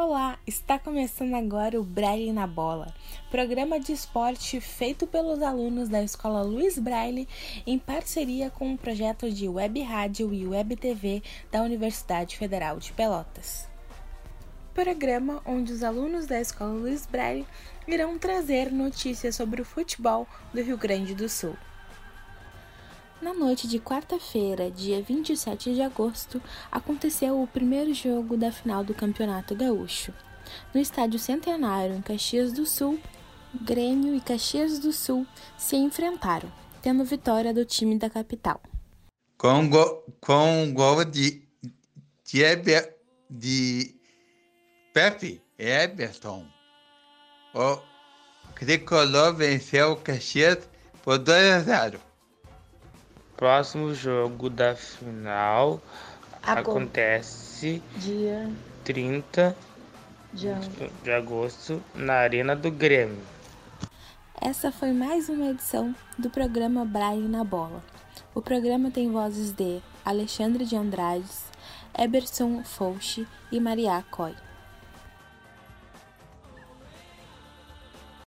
Olá, está começando agora o Braille na Bola, programa de esporte feito pelos alunos da Escola Luiz Braille em parceria com o projeto de Web Rádio e Web TV da Universidade Federal de Pelotas. Programa onde os alunos da Escola Luiz Braille irão trazer notícias sobre o futebol do Rio Grande do Sul. Na noite de quarta-feira, dia 27 de agosto, aconteceu o primeiro jogo da final do Campeonato Gaúcho. No Estádio Centenário, em Caxias do Sul, Grêmio e Caxias do Sul se enfrentaram, tendo vitória do time da capital. Com, go, com gol de, de, Eber, de Pepe Eberton, o Tricolor venceu o Caxias por 2 a 0. Próximo jogo da final acontece dia 30 de... de agosto na Arena do Grêmio. Essa foi mais uma edição do programa Braille na Bola. O programa tem vozes de Alexandre de Andrades, Eberson Fouche e Maria Coy.